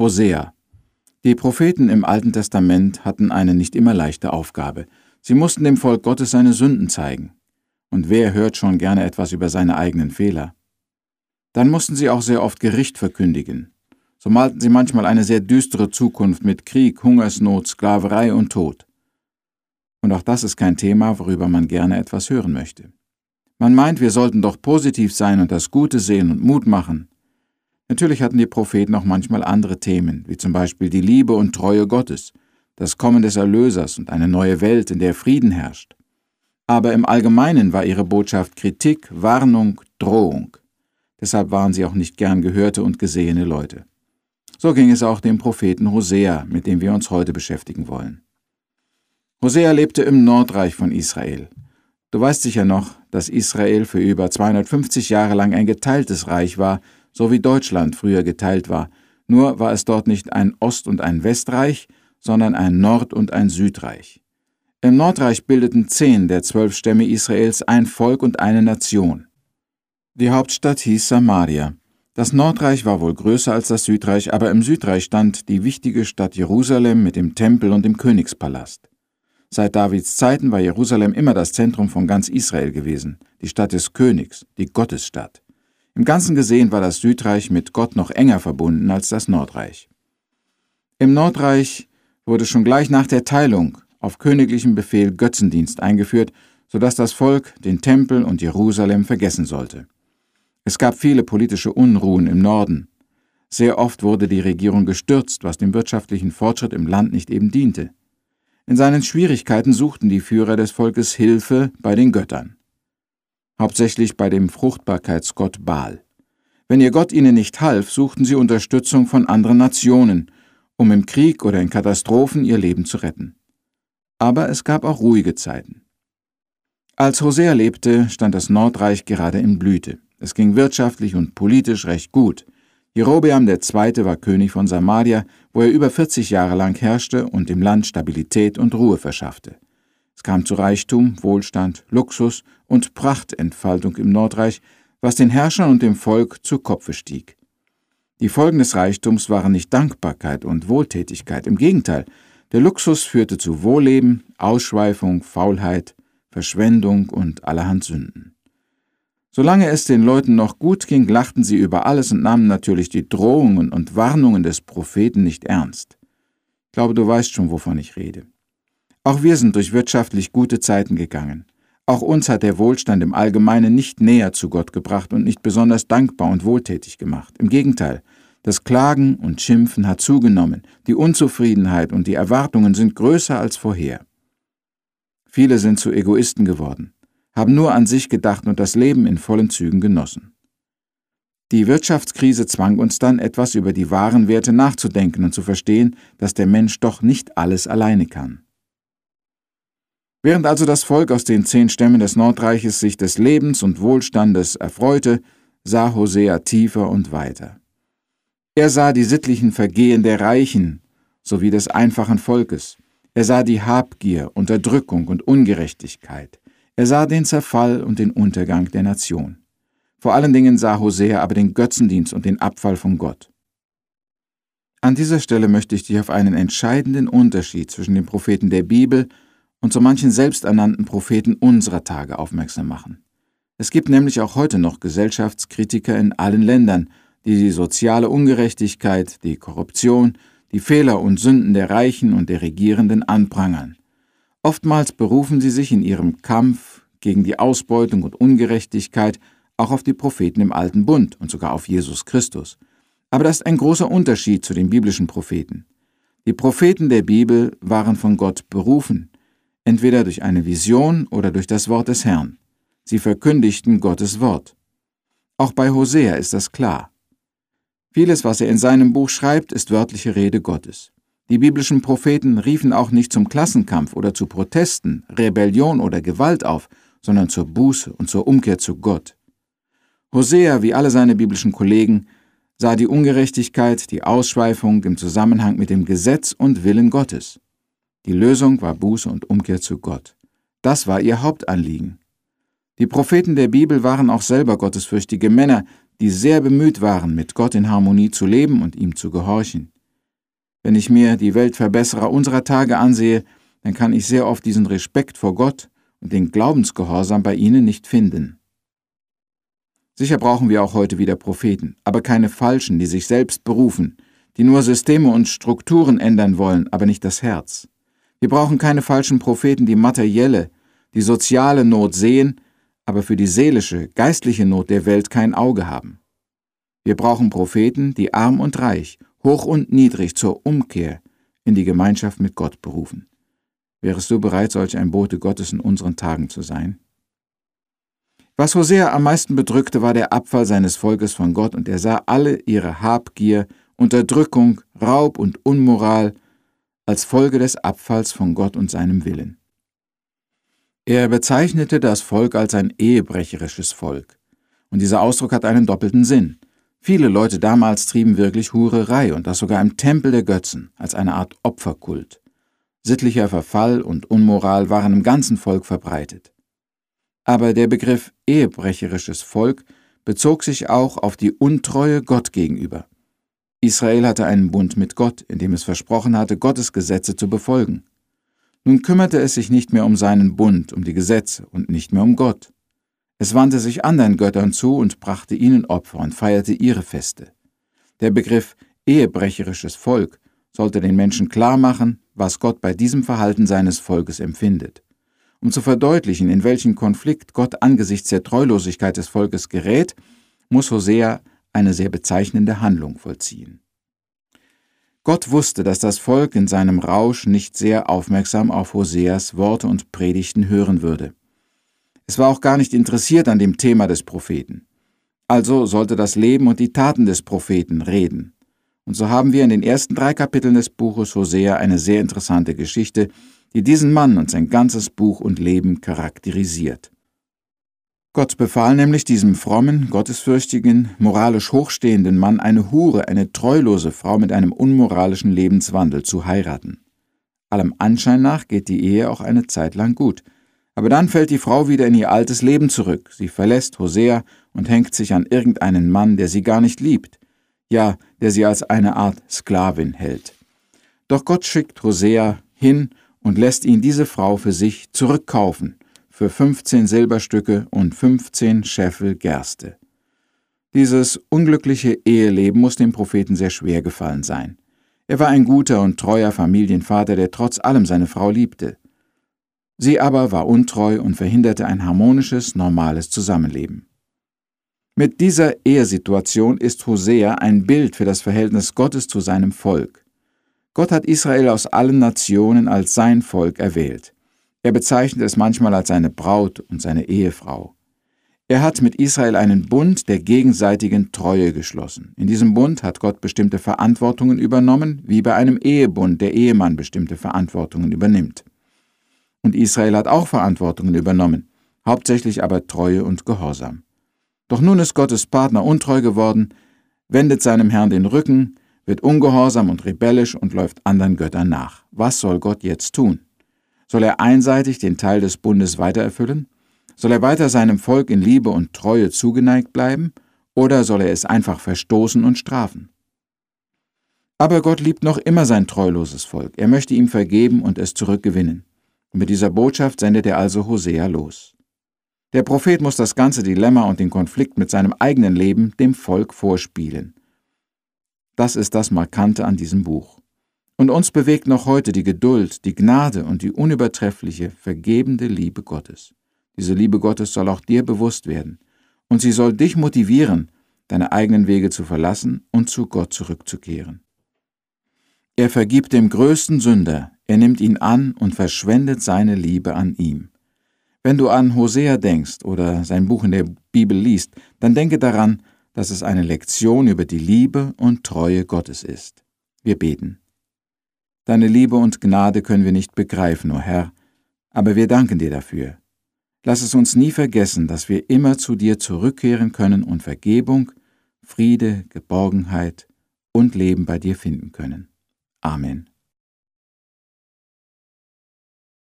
Hosea. Die Propheten im Alten Testament hatten eine nicht immer leichte Aufgabe. Sie mussten dem Volk Gottes seine Sünden zeigen. Und wer hört schon gerne etwas über seine eigenen Fehler? Dann mussten sie auch sehr oft Gericht verkündigen. So malten sie manchmal eine sehr düstere Zukunft mit Krieg, Hungersnot, Sklaverei und Tod. Und auch das ist kein Thema, worüber man gerne etwas hören möchte. Man meint, wir sollten doch positiv sein und das Gute sehen und Mut machen. Natürlich hatten die Propheten auch manchmal andere Themen, wie zum Beispiel die Liebe und Treue Gottes, das Kommen des Erlösers und eine neue Welt, in der Frieden herrscht. Aber im Allgemeinen war ihre Botschaft Kritik, Warnung, Drohung. Deshalb waren sie auch nicht gern gehörte und gesehene Leute. So ging es auch dem Propheten Hosea, mit dem wir uns heute beschäftigen wollen. Hosea lebte im Nordreich von Israel. Du weißt sicher noch, dass Israel für über 250 Jahre lang ein geteiltes Reich war, so wie Deutschland früher geteilt war, nur war es dort nicht ein Ost- und ein Westreich, sondern ein Nord- und ein Südreich. Im Nordreich bildeten zehn der zwölf Stämme Israels ein Volk und eine Nation. Die Hauptstadt hieß Samaria. Das Nordreich war wohl größer als das Südreich, aber im Südreich stand die wichtige Stadt Jerusalem mit dem Tempel und dem Königspalast. Seit Davids Zeiten war Jerusalem immer das Zentrum von ganz Israel gewesen, die Stadt des Königs, die Gottesstadt. Im Ganzen gesehen war das Südreich mit Gott noch enger verbunden als das Nordreich. Im Nordreich wurde schon gleich nach der Teilung auf königlichen Befehl Götzendienst eingeführt, sodass das Volk den Tempel und Jerusalem vergessen sollte. Es gab viele politische Unruhen im Norden. Sehr oft wurde die Regierung gestürzt, was dem wirtschaftlichen Fortschritt im Land nicht eben diente. In seinen Schwierigkeiten suchten die Führer des Volkes Hilfe bei den Göttern hauptsächlich bei dem Fruchtbarkeitsgott Baal. Wenn ihr Gott ihnen nicht half, suchten sie Unterstützung von anderen Nationen, um im Krieg oder in Katastrophen ihr Leben zu retten. Aber es gab auch ruhige Zeiten. Als Hosea lebte, stand das Nordreich gerade in Blüte. Es ging wirtschaftlich und politisch recht gut. Jerobeam II. war König von Samaria, wo er über 40 Jahre lang herrschte und dem Land Stabilität und Ruhe verschaffte. Es kam zu Reichtum, Wohlstand, Luxus und Prachtentfaltung im Nordreich, was den Herrschern und dem Volk zu Kopfe stieg. Die Folgen des Reichtums waren nicht Dankbarkeit und Wohltätigkeit, im Gegenteil, der Luxus führte zu Wohlleben, Ausschweifung, Faulheit, Verschwendung und allerhand Sünden. Solange es den Leuten noch gut ging, lachten sie über alles und nahmen natürlich die Drohungen und Warnungen des Propheten nicht ernst. Ich glaube, du weißt schon, wovon ich rede. Auch wir sind durch wirtschaftlich gute Zeiten gegangen. Auch uns hat der Wohlstand im Allgemeinen nicht näher zu Gott gebracht und nicht besonders dankbar und wohltätig gemacht. Im Gegenteil, das Klagen und Schimpfen hat zugenommen, die Unzufriedenheit und die Erwartungen sind größer als vorher. Viele sind zu Egoisten geworden, haben nur an sich gedacht und das Leben in vollen Zügen genossen. Die Wirtschaftskrise zwang uns dann, etwas über die wahren Werte nachzudenken und zu verstehen, dass der Mensch doch nicht alles alleine kann. Während also das Volk aus den zehn Stämmen des Nordreiches sich des Lebens und Wohlstandes erfreute, sah Hosea tiefer und weiter. Er sah die sittlichen Vergehen der Reichen sowie des einfachen Volkes. Er sah die Habgier, Unterdrückung und Ungerechtigkeit. Er sah den Zerfall und den Untergang der Nation. Vor allen Dingen sah Hosea aber den Götzendienst und den Abfall von Gott. An dieser Stelle möchte ich dich auf einen entscheidenden Unterschied zwischen den Propheten der Bibel und so manchen selbsternannten Propheten unserer Tage aufmerksam machen. Es gibt nämlich auch heute noch Gesellschaftskritiker in allen Ländern, die die soziale Ungerechtigkeit, die Korruption, die Fehler und Sünden der Reichen und der Regierenden anprangern. Oftmals berufen sie sich in ihrem Kampf gegen die Ausbeutung und Ungerechtigkeit auch auf die Propheten im Alten Bund und sogar auf Jesus Christus. Aber das ist ein großer Unterschied zu den biblischen Propheten. Die Propheten der Bibel waren von Gott berufen, entweder durch eine Vision oder durch das Wort des Herrn. Sie verkündigten Gottes Wort. Auch bei Hosea ist das klar. Vieles, was er in seinem Buch schreibt, ist wörtliche Rede Gottes. Die biblischen Propheten riefen auch nicht zum Klassenkampf oder zu Protesten, Rebellion oder Gewalt auf, sondern zur Buße und zur Umkehr zu Gott. Hosea, wie alle seine biblischen Kollegen, sah die Ungerechtigkeit, die Ausschweifung im Zusammenhang mit dem Gesetz und Willen Gottes. Die Lösung war Buße und Umkehr zu Gott. Das war ihr Hauptanliegen. Die Propheten der Bibel waren auch selber gottesfürchtige Männer, die sehr bemüht waren, mit Gott in Harmonie zu leben und ihm zu gehorchen. Wenn ich mir die Weltverbesserer unserer Tage ansehe, dann kann ich sehr oft diesen Respekt vor Gott und den Glaubensgehorsam bei ihnen nicht finden. Sicher brauchen wir auch heute wieder Propheten, aber keine falschen, die sich selbst berufen, die nur Systeme und Strukturen ändern wollen, aber nicht das Herz. Wir brauchen keine falschen Propheten, die materielle, die soziale Not sehen, aber für die seelische, geistliche Not der Welt kein Auge haben. Wir brauchen Propheten, die arm und reich, hoch und niedrig zur Umkehr in die Gemeinschaft mit Gott berufen. Wärest du bereit, solch ein Bote Gottes in unseren Tagen zu sein? Was Hosea am meisten bedrückte, war der Abfall seines Volkes von Gott, und er sah alle ihre Habgier, Unterdrückung, Raub und Unmoral als Folge des Abfalls von Gott und seinem Willen. Er bezeichnete das Volk als ein ehebrecherisches Volk. Und dieser Ausdruck hat einen doppelten Sinn. Viele Leute damals trieben wirklich Hurerei und das sogar im Tempel der Götzen, als eine Art Opferkult. Sittlicher Verfall und Unmoral waren im ganzen Volk verbreitet. Aber der Begriff ehebrecherisches Volk bezog sich auch auf die Untreue Gott gegenüber. Israel hatte einen Bund mit Gott, in dem es versprochen hatte, Gottes Gesetze zu befolgen. Nun kümmerte es sich nicht mehr um seinen Bund, um die Gesetze und nicht mehr um Gott. Es wandte sich anderen Göttern zu und brachte ihnen Opfer und feierte ihre Feste. Der Begriff ehebrecherisches Volk sollte den Menschen klar machen, was Gott bei diesem Verhalten seines Volkes empfindet. Um zu verdeutlichen, in welchen Konflikt Gott angesichts der Treulosigkeit des Volkes gerät, muss Hosea eine sehr bezeichnende Handlung vollziehen. Gott wusste, dass das Volk in seinem Rausch nicht sehr aufmerksam auf Hoseas Worte und Predigten hören würde. Es war auch gar nicht interessiert an dem Thema des Propheten. Also sollte das Leben und die Taten des Propheten reden. Und so haben wir in den ersten drei Kapiteln des Buches Hosea eine sehr interessante Geschichte, die diesen Mann und sein ganzes Buch und Leben charakterisiert. Gott befahl nämlich diesem frommen, gottesfürchtigen, moralisch hochstehenden Mann eine Hure, eine treulose Frau mit einem unmoralischen Lebenswandel zu heiraten. Allem Anschein nach geht die Ehe auch eine Zeit lang gut, aber dann fällt die Frau wieder in ihr altes Leben zurück, sie verlässt Hosea und hängt sich an irgendeinen Mann, der sie gar nicht liebt, ja, der sie als eine Art Sklavin hält. Doch Gott schickt Hosea hin und lässt ihn diese Frau für sich zurückkaufen, für 15 Silberstücke und 15 Scheffel Gerste. Dieses unglückliche Eheleben muss dem Propheten sehr schwer gefallen sein. Er war ein guter und treuer Familienvater, der trotz allem seine Frau liebte. Sie aber war untreu und verhinderte ein harmonisches, normales Zusammenleben. Mit dieser Ehesituation ist Hosea ein Bild für das Verhältnis Gottes zu seinem Volk. Gott hat Israel aus allen Nationen als sein Volk erwählt. Er bezeichnet es manchmal als seine Braut und seine Ehefrau. Er hat mit Israel einen Bund der gegenseitigen Treue geschlossen. In diesem Bund hat Gott bestimmte Verantwortungen übernommen, wie bei einem Ehebund der Ehemann bestimmte Verantwortungen übernimmt. Und Israel hat auch Verantwortungen übernommen, hauptsächlich aber Treue und Gehorsam. Doch nun ist Gottes Partner untreu geworden, wendet seinem Herrn den Rücken, wird ungehorsam und rebellisch und läuft anderen Göttern nach. Was soll Gott jetzt tun? Soll er einseitig den Teil des Bundes weiter erfüllen? Soll er weiter seinem Volk in Liebe und Treue zugeneigt bleiben? Oder soll er es einfach verstoßen und strafen? Aber Gott liebt noch immer sein treuloses Volk. Er möchte ihm vergeben und es zurückgewinnen. Und mit dieser Botschaft sendet er also Hosea los. Der Prophet muss das ganze Dilemma und den Konflikt mit seinem eigenen Leben dem Volk vorspielen. Das ist das Markante an diesem Buch. Und uns bewegt noch heute die Geduld, die Gnade und die unübertreffliche, vergebende Liebe Gottes. Diese Liebe Gottes soll auch dir bewusst werden, und sie soll dich motivieren, deine eigenen Wege zu verlassen und zu Gott zurückzukehren. Er vergibt dem größten Sünder, er nimmt ihn an und verschwendet seine Liebe an ihm. Wenn du an Hosea denkst oder sein Buch in der Bibel liest, dann denke daran, dass es eine Lektion über die Liebe und Treue Gottes ist. Wir beten. Deine Liebe und Gnade können wir nicht begreifen, o oh Herr, aber wir danken dir dafür. Lass es uns nie vergessen, dass wir immer zu dir zurückkehren können und Vergebung, Friede, Geborgenheit und Leben bei dir finden können. Amen.